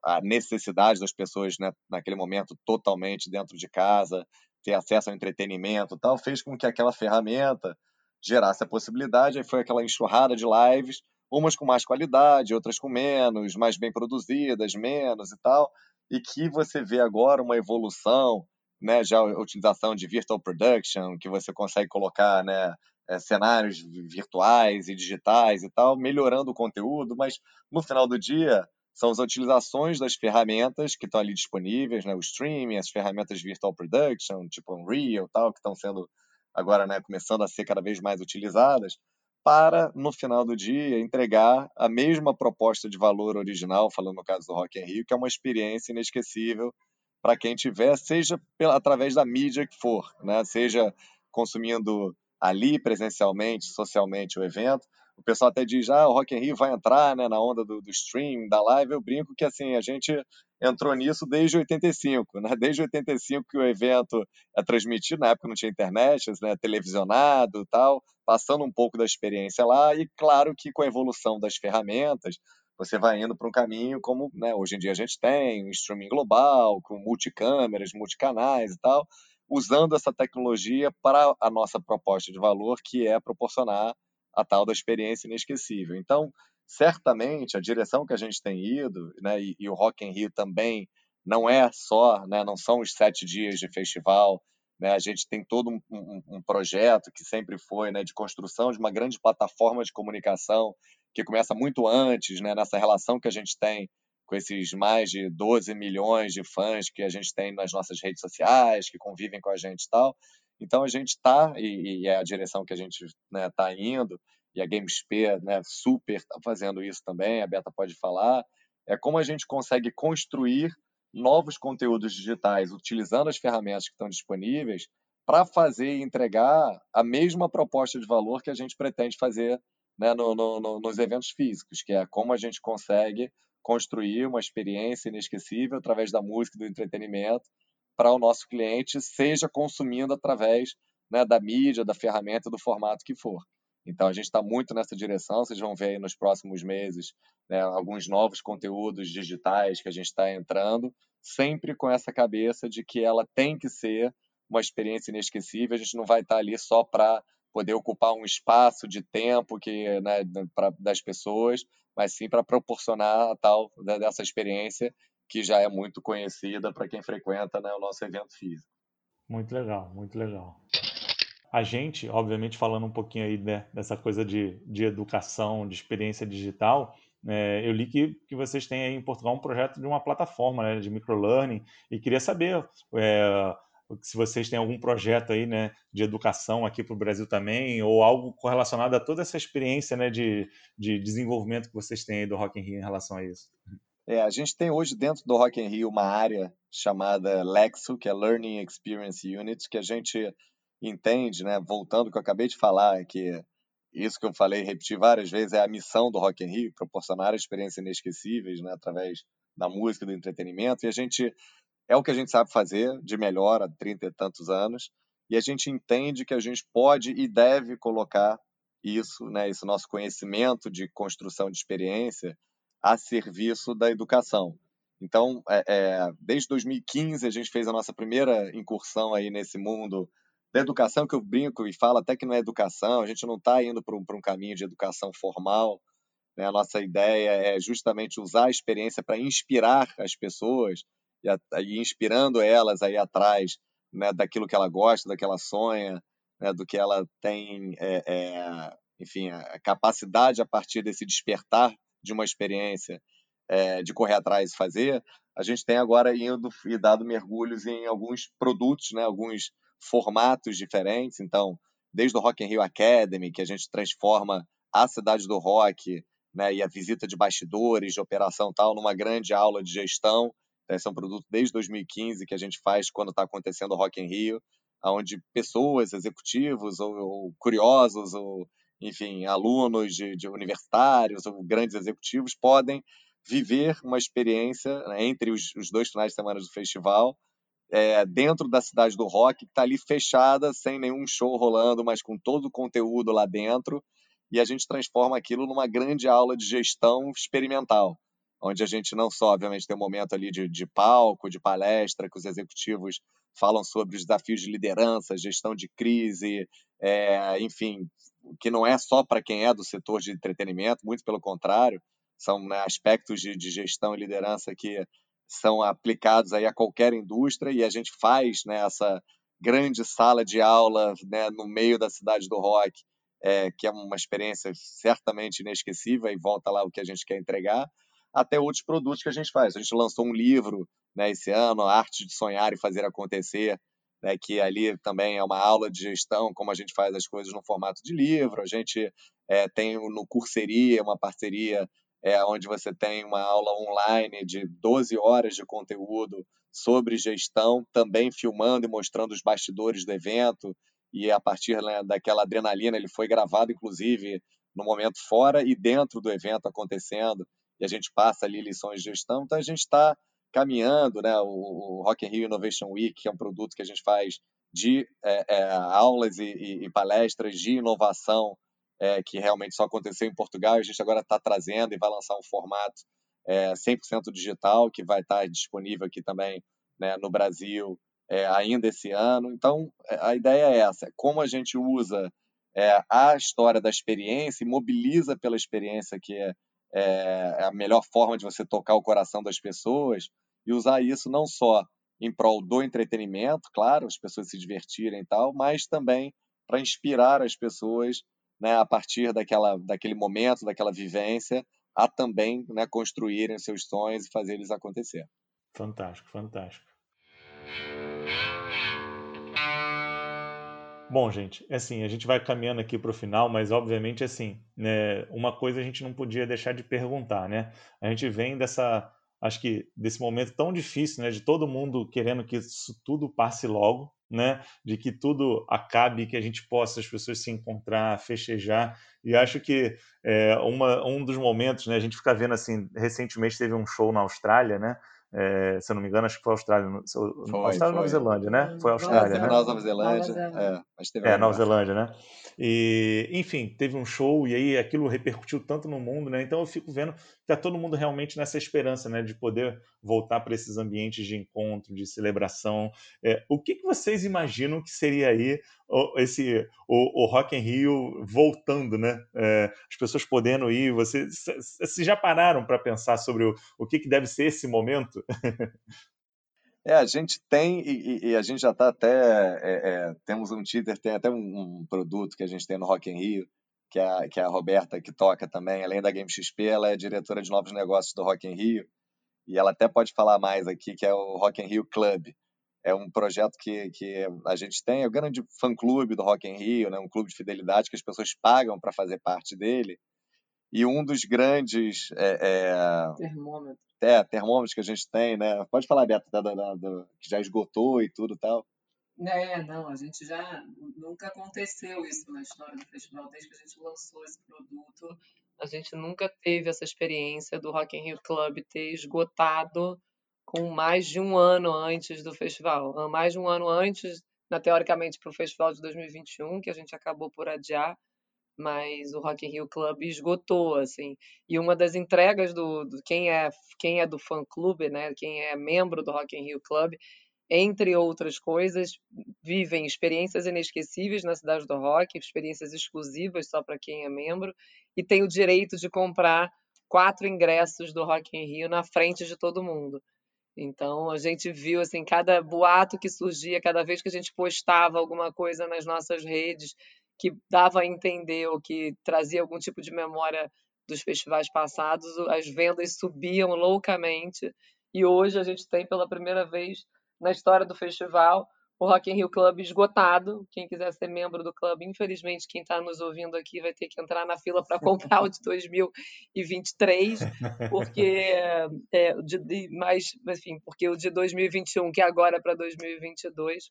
a necessidade das pessoas né, naquele momento totalmente dentro de casa, ter acesso ao entretenimento tal, fez com que aquela ferramenta gerasse a possibilidade, aí foi aquela enxurrada de lives, umas com mais qualidade, outras com menos, mais bem produzidas, menos e tal, e que você vê agora uma evolução, né, já a utilização de virtual production, que você consegue colocar, né, é, cenários virtuais e digitais e tal, melhorando o conteúdo, mas no final do dia são as utilizações das ferramentas que estão ali disponíveis, né, o streaming, as ferramentas de virtual production, tipo Unreal, tal, que estão sendo agora, né, começando a ser cada vez mais utilizadas, para no final do dia entregar a mesma proposta de valor original, falando no caso do Rock in Rio, que é uma experiência inesquecível para quem tiver, seja pela, através da mídia que for, né, seja consumindo ali presencialmente, socialmente o evento, o pessoal até diz, ah, o Rock in Rio vai entrar né, na onda do, do stream, da live, eu brinco que assim, a gente entrou nisso desde 85, né? Desde 85 que o evento é transmitido, na época não tinha internet, né? televisionado tal, passando um pouco da experiência lá, e claro que com a evolução das ferramentas, você vai indo para um caminho como né, hoje em dia a gente tem, um streaming global, com multicâmeras, multicanais e tal, usando essa tecnologia para a nossa proposta de valor, que é proporcionar a tal da experiência inesquecível. Então, certamente, a direção que a gente tem ido, né, e, e o Rock in Rio também, não é só, né, não são os sete dias de festival, né, a gente tem todo um, um, um projeto que sempre foi né, de construção de uma grande plataforma de comunicação que começa muito antes, né, nessa relação que a gente tem com esses mais de 12 milhões de fãs que a gente tem nas nossas redes sociais, que convivem com a gente e tal. Então a gente está, e, e, é a direção que a gente está né, tá indo, e a GameSP né, super está fazendo isso também, a Beta pode falar, é como a gente consegue construir novos conteúdos digitais utilizando as ferramentas que estão disponíveis para fazer e entregar a mesma proposta de valor que a gente pretende fazer né, no, no, nos eventos físicos, que é como a gente consegue construir uma experiência inesquecível através da música e do entretenimento para o nosso cliente, seja consumindo através né, da mídia, da ferramenta, do formato que for. Então a gente está muito nessa direção. Vocês vão ver aí nos próximos meses né, alguns novos conteúdos digitais que a gente está entrando, sempre com essa cabeça de que ela tem que ser uma experiência inesquecível. A gente não vai estar tá ali só para poder ocupar um espaço de tempo que né, pra, das pessoas, mas sim para proporcionar a tal dessa experiência que já é muito conhecida para quem frequenta né, o nosso evento físico. Muito legal, muito legal. A gente, obviamente, falando um pouquinho aí né, dessa coisa de, de educação, de experiência digital, é, eu li que, que vocês têm aí em Portugal um projeto de uma plataforma né, de microlearning e queria saber é, se vocês têm algum projeto aí né, de educação aqui para o Brasil também ou algo correlacionado a toda essa experiência né, de, de desenvolvimento que vocês têm aí do Rock in Rio em relação a isso. É, a gente tem hoje dentro do Rock in Rio uma área chamada Lexo, que é Learning Experience Unit, que a gente entende, né, voltando ao que eu acabei de falar, que isso que eu falei, repeti várias vezes, é a missão do Rock in Rio, proporcionar experiências inesquecíveis, né, através da música, do entretenimento, e a gente é o que a gente sabe fazer de melhor há 30 e tantos anos, e a gente entende que a gente pode e deve colocar isso, né, esse nosso conhecimento de construção de experiência a serviço da educação. Então, é, é, desde 2015 a gente fez a nossa primeira incursão aí nesse mundo da educação que eu brinco e falo até que não é educação, a gente não está indo para um, um, caminho de educação formal. Né? A nossa ideia é justamente usar a experiência para inspirar as pessoas e, a, e, inspirando elas aí atrás né, daquilo que ela gosta, daquilo que ela sonha, né, do que ela tem, é, é, enfim, a capacidade a partir desse despertar de uma experiência é, de correr atrás e fazer, a gente tem agora indo e dado mergulhos em alguns produtos, né, alguns formatos diferentes. Então, desde o Rock in Rio Academy, que a gente transforma a cidade do rock né, e a visita de bastidores, de operação tal, numa grande aula de gestão. Então, esse é um produto desde 2015 que a gente faz quando está acontecendo o Rock in Rio, onde pessoas, executivos ou, ou curiosos ou enfim, alunos de, de universitários ou grandes executivos podem viver uma experiência né, entre os, os, dois finais de semana do festival é, dentro da cidade do rock, que está ali fechada, sem nenhum show rolando, mas com todo o conteúdo lá dentro, e a gente transforma aquilo numa grande aula de gestão experimental. onde a gente não só, obviamente, tem um momento ali de, de palco, de palestra, que os executivos falam sobre os desafios de liderança, gestão de crise, é, enfim, que não é só para quem é do setor de entretenimento, muito pelo contrário, são né, aspectos de, de, gestão e liderança que são aplicados aí a qualquer indústria e a gente faz né, essa grande sala de aula né, no meio da cidade do rock, é, que é uma experiência certamente inesquecível e volta lá o que a gente quer entregar, até outros produtos que a gente faz. A gente lançou um livro né, esse ano, Arte de Sonhar e Fazer Acontecer, né, que ali também é uma aula de gestão, como a gente faz as coisas no formato de livro. A gente é, tem no Curseria uma parceria é, onde você tem uma aula online de 12 horas de conteúdo sobre gestão, também filmando e mostrando os bastidores do evento. E a partir né, daquela adrenalina, ele foi gravado, inclusive, no momento fora e dentro do evento acontecendo. E a gente passa ali lições de gestão. Então, a gente está caminhando, né? O, o Rock in Rio Innovation Week, que é um produto que a gente faz de é, é, aulas e, e, e, palestras de inovação é, que realmente só aconteceu em Portugal. A gente agora está trazendo e vai lançar um formato é, 100% digital que vai estar tá disponível aqui também né, no Brasil é, ainda esse ano. Então, é, a ideia é essa: é como a gente usa é, a história da experiência e mobiliza pela experiência, que é, é a melhor forma de você tocar o coração das pessoas, e usar isso não só em prol do entretenimento, claro, as pessoas se divertirem e tal, mas também para inspirar as pessoas né, a partir daquela, daquele momento, daquela vivência, a também né, construírem seus sonhos e fazer eles acontecer. Fantástico, fantástico. Bom, gente, é assim, a gente vai caminhando aqui para o final, mas obviamente, assim, né, uma coisa a gente não podia deixar de perguntar, né? A gente vem dessa, acho que desse momento tão difícil, né, de todo mundo querendo que isso tudo passe logo, né, de que tudo acabe, que a gente possa as pessoas se encontrar, festejar. E acho que é, uma, um dos momentos, né, a gente fica vendo assim, recentemente teve um show na Austrália, né, é, se eu não me engano, acho que foi Austrália. Foi, Austrália Nova Zelândia, né? Foi Austrália, né? Nova Zelândia. É, mas teve é Nova Zelândia, né? E, enfim, teve um show e aí aquilo repercutiu tanto no mundo, né? Então eu fico vendo que tá todo mundo realmente nessa esperança, né? De poder voltar para esses ambientes de encontro, de celebração. É, o que, que vocês imaginam que seria aí esse o, o Rock in Rio voltando, né? É, as pessoas podendo ir. Vocês, vocês já pararam para pensar sobre o, o que, que deve ser esse momento? É, a gente tem, e, e a gente já está até. É, é, temos um teaser, tem até um, um, produto que a gente tem no Rock in Rio, que é, que é a Roberta, que toca também, além da Game XP, ela é diretora de novos negócios do Rock in Rio, e ela até pode falar mais aqui, que é o Rock in Rio Club é um projeto que, que a gente tem, é o grande fã-clube do Rock in Rio, né? um clube de fidelidade que as pessoas pagam para fazer parte dele. E um dos grandes é, é, termômetros. É, termômetros que a gente tem, né? Pode falar, Beto, da, da, da, que já esgotou e tudo tal. É, não, a gente já nunca aconteceu isso na história do festival, desde que a gente lançou esse produto, a gente nunca teve essa experiência do Rock in Rio Club ter esgotado com mais de um ano antes do festival. Mais de um ano antes, na, teoricamente, para o festival de 2021, que a gente acabou por adiar, mas o Rock in Rio Club esgotou, assim. E uma das entregas do, do quem é quem é do fã clube, né, quem é membro do Rock in Rio Club, entre outras coisas, vivem experiências inesquecíveis na cidade do rock, experiências exclusivas só para quem é membro, e tem o direito de comprar quatro ingressos do Rock in Rio na frente de todo mundo. Então a gente viu assim cada boato que surgia, cada vez que a gente postava alguma coisa nas nossas redes que dava a entender ou que trazia algum tipo de memória dos festivais passados, as vendas subiam loucamente. E hoje a gente tem pela primeira vez na história do festival o Rock in Rio Club esgotado. Quem quiser ser membro do clube, infelizmente, quem está nos ouvindo aqui vai ter que entrar na fila para comprar o de 2023, porque é, de, de, mais, enfim, porque o de 2021, que agora é para 2022,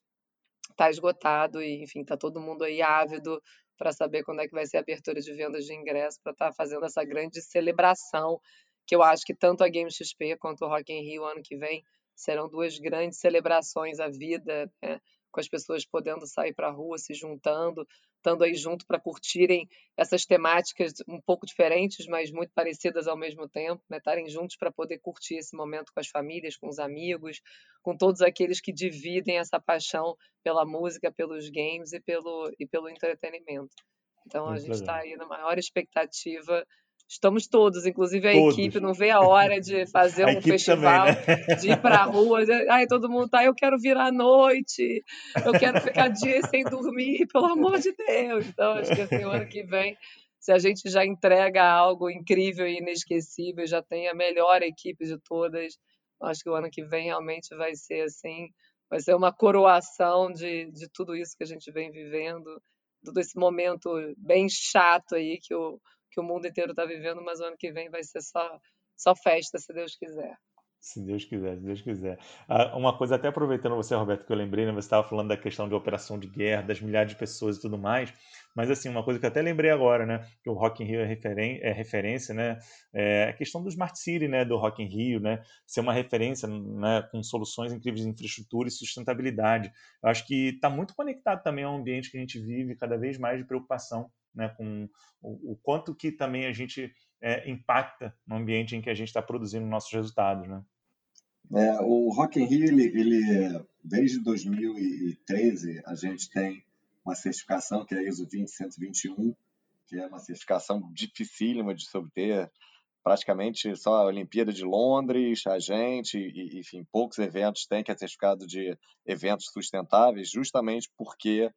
está esgotado e, enfim, está todo mundo aí ávido para saber quando é que vai ser a abertura de vendas de ingresso para estar tá fazendo essa grande celebração que eu acho que tanto a Game XP quanto o Rock in Rio ano que vem serão duas grandes celebrações à vida, né? com as pessoas podendo sair para a rua, se juntando, estando aí junto para curtirem essas temáticas um pouco diferentes, mas muito parecidas ao mesmo tempo, né? estarem juntos para poder curtir esse momento com as famílias, com os amigos, com todos aqueles que dividem essa paixão pela música, pelos games e pelo, e pelo entretenimento. Então muito a gente está aí na maior expectativa Estamos todos, inclusive a todos. equipe, não vê a hora de fazer um festival, também, né? de ir para a rua. De, Ai, todo mundo tá, eu quero vir à noite, eu quero ficar dias sem dormir, pelo amor de Deus. Então, acho que assim, o ano que vem, se a gente já entrega algo incrível e inesquecível, já tem a melhor equipe de todas, acho que o ano que vem realmente vai ser assim, vai ser uma coroação de, de tudo isso que a gente vem vivendo, todo esse momento bem chato aí que o que o mundo inteiro está vivendo, mas o ano que vem vai ser só, só festa, se Deus quiser. Se Deus quiser, se Deus quiser. Ah, uma coisa, até aproveitando você, Roberto, que eu lembrei, né, você estava falando da questão de operação de guerra, das milhares de pessoas e tudo mais, mas assim, uma coisa que eu até lembrei agora, né, que o Rock in Rio é, referen é referência, né, é a questão do Smart City, né, do Rock in Rio, né, ser uma referência, né, com soluções incríveis de infraestrutura e sustentabilidade. Eu acho que está muito conectado também ao ambiente que a gente vive, cada vez mais de preocupação né, com o, o, quanto que também a gente é, impacta no ambiente em que a gente está produzindo nossos resultados, né? É, o Rock in Rio, ele, ele, desde 2013, a gente tem uma certificação que é a ISO 20121, que é uma certificação dificílima de se obter, praticamente só a Olimpíada de Londres, a gente, e, enfim, poucos eventos têm que é certificado de eventos sustentáveis, justamente porque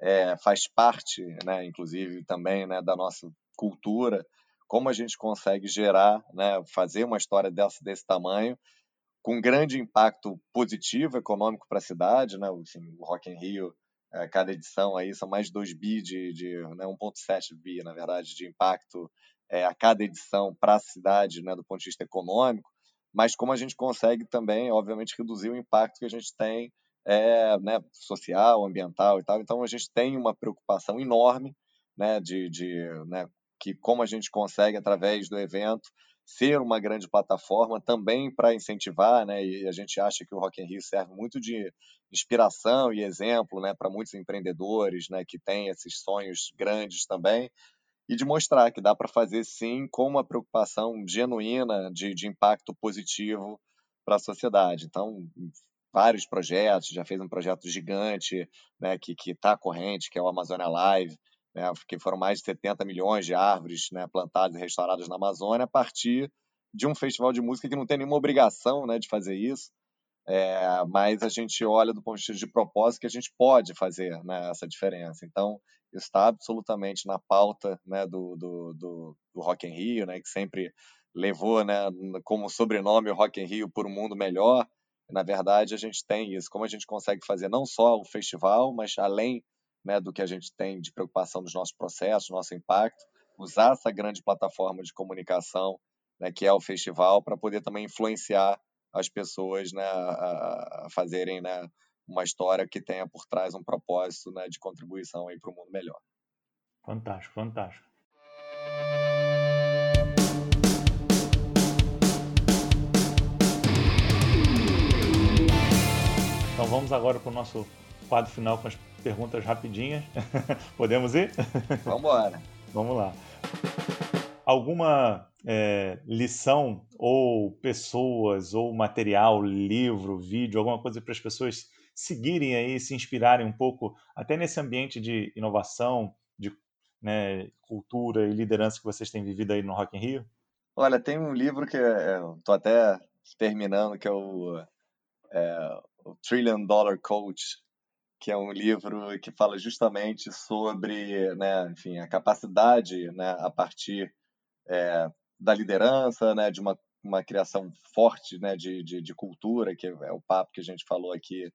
é, faz parte, né, inclusive também né, da nossa cultura, como a gente consegue gerar, né, fazer uma história dessa, desse tamanho, com grande impacto positivo econômico para a cidade, né, assim, o Rock in Rio, é, cada edição aí são mais de 2 bi, de, de né, 1,7 bi, na verdade, de impacto é, a cada edição para a cidade, né, do ponto de vista econômico, mas como a gente consegue também, obviamente, reduzir o impacto que a gente tem é, né, social, ambiental e tal. Então a gente tem uma preocupação enorme, né, de, de né, que como a gente consegue através do evento ser uma grande plataforma também para incentivar, né, e a gente acha que o Rock in Rio serve muito de inspiração e exemplo, né, para muitos empreendedores, né, que têm esses sonhos grandes também e de mostrar que dá para fazer sim com uma preocupação genuína de, de impacto positivo para a sociedade. Então, vários projetos, já fez um projeto gigante né, que está corrente, que é o Amazônia Live, né, que foram mais de 70 milhões de árvores né, plantadas e restauradas na Amazônia a partir de um festival de música que não tem nenhuma obrigação né, de fazer isso, é, mas a gente olha do ponto de vista de propósito que a gente pode fazer né, essa diferença. Então, isso está absolutamente na pauta né, do, do, do, do Rock in Rio, né, que sempre levou né, como sobrenome o Rock in Rio por um mundo melhor, na verdade, a gente tem isso. Como a gente consegue fazer não só o festival, mas além né, do que a gente tem de preocupação dos nossos processos, nosso impacto, usar essa grande plataforma de comunicação né, que é o festival para poder também influenciar as pessoas né, a, fazerem né, uma história que tenha por trás um propósito né, de contribuição para o mundo melhor. Fantástico, fantástico. Então vamos agora para o nosso quadro final com as perguntas rapidinhas. Podemos ir? Vamos embora. Vamos lá. Alguma é, lição ou pessoas ou material, livro, vídeo, alguma coisa para as pessoas seguirem aí, se inspirarem um pouco, até nesse ambiente de inovação, de né, cultura e liderança que vocês têm vivido aí no Rock in Rio? Olha, tem um livro que estou até terminando, que é o é, o Trillion Dollar Coach, que é um livro que fala justamente sobre, né, enfim, a capacidade, né, a partir é, da liderança, né, de uma, uma criação forte, né, de, de, de, cultura, que é o papo que a gente falou aqui,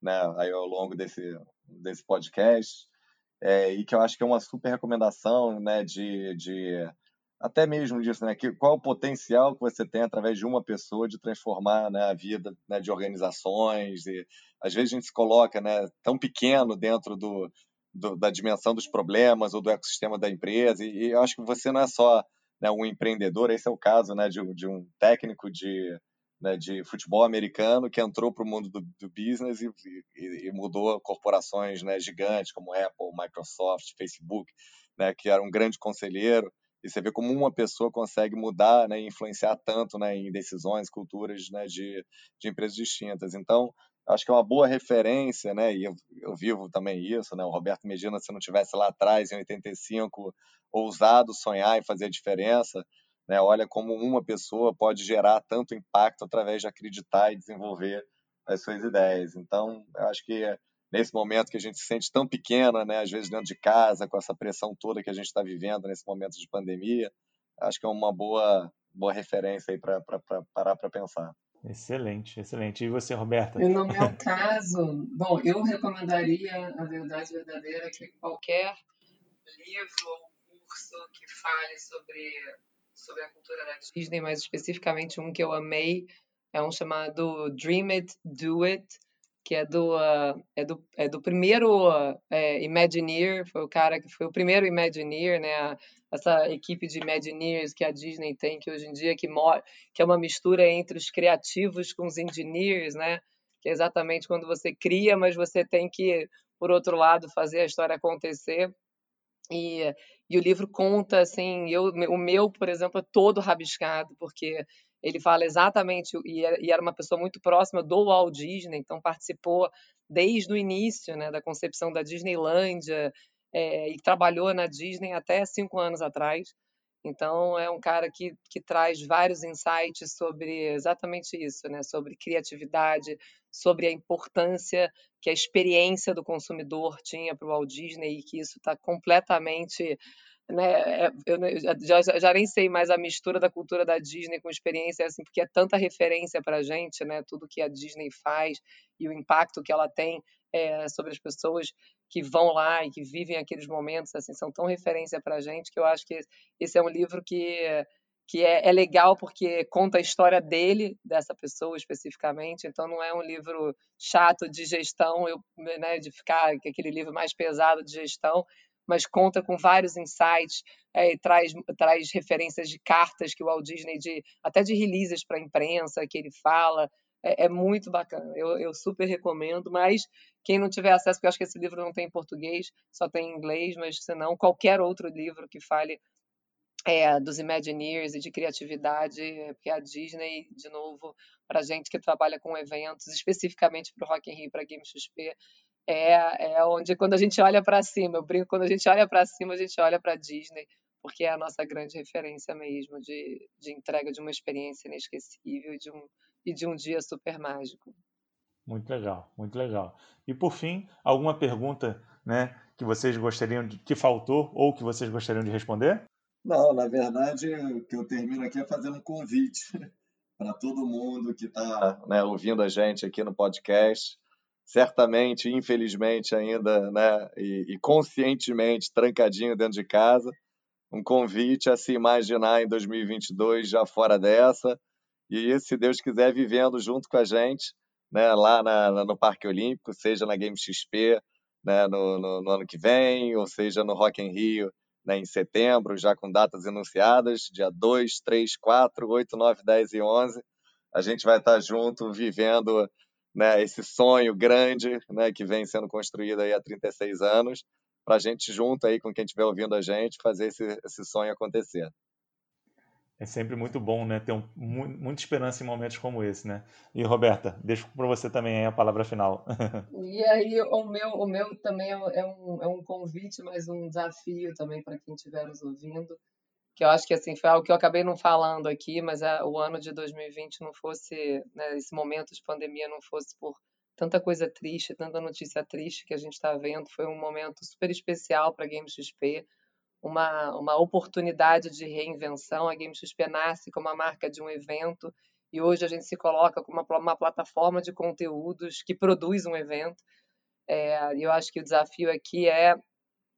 né, aí ao longo desse desse podcast, é, e que eu acho que é uma super recomendação, né, de, de até mesmo disso, né? Que, qual o potencial que você tem através de uma pessoa de transformar né, a vida né, de organizações e às vezes a gente se coloca né, tão pequeno dentro do, do, da dimensão dos problemas ou do ecossistema da empresa e, e eu acho que você não é só né, um empreendedor, esse é o caso né, de, de um técnico de, né, de futebol americano que entrou para o mundo do, do business e, e, e, mudou corporações né, gigantes como Apple, Microsoft, Facebook, né, que era um grande conselheiro. E você vê como uma pessoa consegue mudar né, e influenciar tanto né, em decisões, culturas né, de, de empresas distintas. Então, acho que é uma boa referência, né? E eu, eu, vivo também isso, né? O Roberto Medina, se não tivesse lá atrás, em 85, ousado sonhar e fazer a diferença, né? Olha como uma pessoa pode gerar tanto impacto através de acreditar e desenvolver as suas ideias. Então, eu acho que nesse momento que a gente se sente tão pequena, né, às vezes dentro de casa, com essa pressão toda que a gente está vivendo nesse momento de pandemia, acho que é uma boa, boa referência aí para parar para pensar. Excelente, excelente. E você, Roberta? E no meu caso, bom, eu recomendaria, a verdade verdadeira, que qualquer livro ou curso que fale sobre sobre a cultura da Disney, mais especificamente um que eu amei, é um chamado Dream It, Do It, que é do, uh, é do, é do primeiro uh, é, Imagineer, foi o cara que foi o primeiro Imagineer, né? Essa equipe de Imagineers que a Disney tem, que hoje em dia que, que é uma mistura entre os criativos com os engineers, né? Que é exatamente quando você cria, mas você tem que, por outro lado, fazer a história acontecer. E, e o livro conta, assim, eu, o meu, por exemplo, é todo rabiscado, porque ele fala exatamente, e era uma pessoa muito próxima do Walt Disney, então participou desde o início né, da concepção da Disneylândia é, e trabalhou na Disney até cinco anos atrás. Então, é um cara que, que traz vários insights sobre exatamente isso, né? sobre criatividade, sobre a importância que a experiência do consumidor tinha para o Walt Disney e que isso está completamente né, é, eu já, já, nem sei mais a mistura da cultura da Disney com experiência, assim, porque é tanta referência para a gente, né, tudo que a Disney faz e o impacto que ela tem é, sobre as pessoas que vão lá e que vivem aqueles momentos, assim, são tão referência para a gente que eu acho que esse é um livro que que é, é, legal porque conta a história dele, dessa pessoa especificamente, então não é um livro chato de gestão, eu, né, de ficar aquele livro mais pesado de gestão, mas conta com vários insights, é, traz, traz referências de cartas que o Walt Disney, de, até de releases para a imprensa, que ele fala. É, é muito bacana, eu, eu, super recomendo, mas quem não tiver acesso, porque eu acho que esse livro não tem em português, só tem em inglês, mas se não, qualquer outro livro que fale é, dos Imagineers e de criatividade, porque a Disney, de novo, para gente que trabalha com eventos, especificamente para o Rock in Rio, para Game XP, é, é onde quando a gente olha para cima, eu brinco, quando a gente olha para cima, a gente olha para Disney, porque é a nossa grande referência mesmo de, de entrega de uma experiência inesquecível e de, um, e de um dia super mágico. Muito legal, muito legal. E por fim, alguma pergunta né, que vocês gostariam de que faltou ou que vocês gostariam de responder? Não, na verdade, o que eu termino aqui é fazendo um convite para todo mundo que está né, ouvindo a gente aqui no podcast certamente, infelizmente ainda, né, e, e, conscientemente trancadinho dentro de casa, um convite a se imaginar em 2022 já fora dessa e, se Deus quiser, vivendo junto com a gente, né, lá na, no Parque Olímpico, seja na Game XP, né, no, no, no, ano que vem, ou seja no Rock in Rio, né, em setembro, já com datas anunciadas, dia 2, 3, 4, 8, 9, 10 e 11. A gente vai estar junto, vivendo né, esse sonho grande né, que vem sendo construído aí há 36 anos, para a gente junto aí com quem estiver ouvindo a gente fazer esse, esse sonho acontecer. É sempre muito bom, né? Ter um, muita esperança em momentos como esse, né? E Roberta, deixo para você também a palavra final. e aí o meu, o meu também é um, é um convite, mas um desafio também para quem estiver nos ouvindo que eu acho que assim foi algo que eu acabei não falando aqui, mas a, o ano de 2020 não fosse, né, esse momento de pandemia não fosse por tanta coisa triste, tanta notícia triste que a gente está vendo, foi um momento super especial para a Game XP, uma, uma oportunidade de reinvenção. A Game XP nasce como a marca de um evento e hoje a gente se coloca como uma, uma plataforma de conteúdos que produz um evento. É, eu acho que o desafio aqui é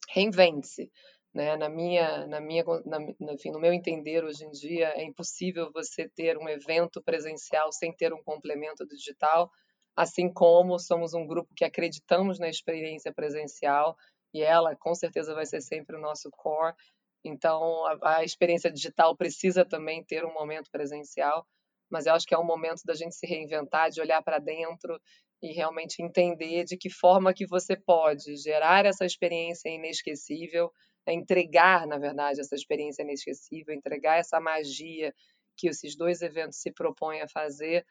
reinvente-se. Né? Na minha, na minha, na, enfim, no meu entender hoje em dia é impossível você ter um evento presencial sem ter um complemento digital, assim como somos um grupo que acreditamos na experiência presencial e ela com certeza vai ser sempre o nosso core. Então a, a experiência digital precisa também ter um momento presencial. mas eu acho que é um momento da gente se reinventar, de olhar para dentro e realmente entender de que forma que você pode gerar essa experiência inesquecível, entregar, na verdade, essa experiência inesquecível, entregar essa magia que esses dois eventos se propõem a fazer,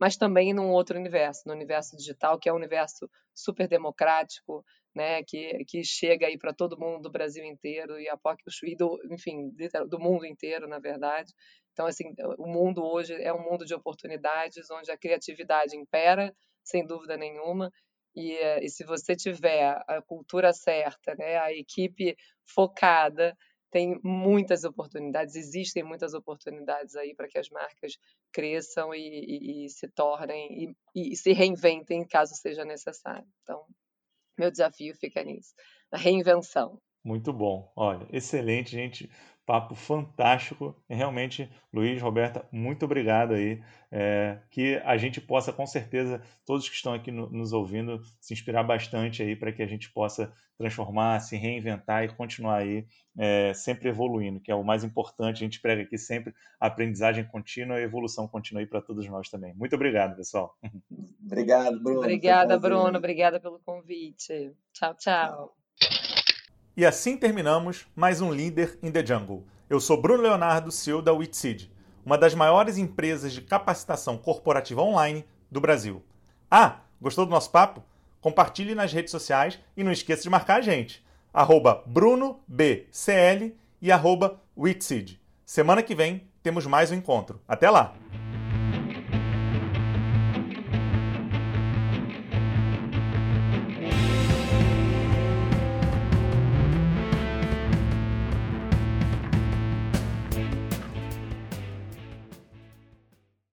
mas também num outro universo, no universo digital, que é um universo super democrático, né, que, que chega aí para todo mundo do Brasil inteiro e a e do, enfim, do mundo inteiro, na verdade. Então, assim, o mundo hoje é um mundo de oportunidades, onde a criatividade impera, sem dúvida nenhuma, e, e se você tiver a cultura certa, né, a equipe focada, tem muitas oportunidades, existem muitas oportunidades aí para que as marcas cresçam e, e, e se tornem e, e, se reinventem caso seja necessário. Então, meu desafio fica nisso, na reinvenção. Muito bom. Olha, excelente, gente. Papo fantástico. Realmente, Luiz, Roberta, muito obrigado aí. É, que a gente possa, com certeza, todos que estão aqui no, nos ouvindo, se inspirar bastante aí para que a gente possa transformar, se reinventar e continuar aí é, sempre evoluindo, que é o mais importante. A gente prega aqui sempre a aprendizagem contínua e a evolução contínua aí para todos nós também. Muito obrigado, pessoal. Obrigado, Bruno. Obrigada, Bruno. Obrigada pelo convite. Tchau, tchau. E assim terminamos mais um Líder in the Jungle. Eu sou Bruno Leonardo, CEO da Witseed, uma das maiores empresas de capacitação corporativa online do Brasil. Ah, gostou do nosso papo? Compartilhe nas redes sociais e não esqueça de marcar a gente. Arroba BrunoBCL e arroba. Semana que vem temos mais um encontro. Até lá!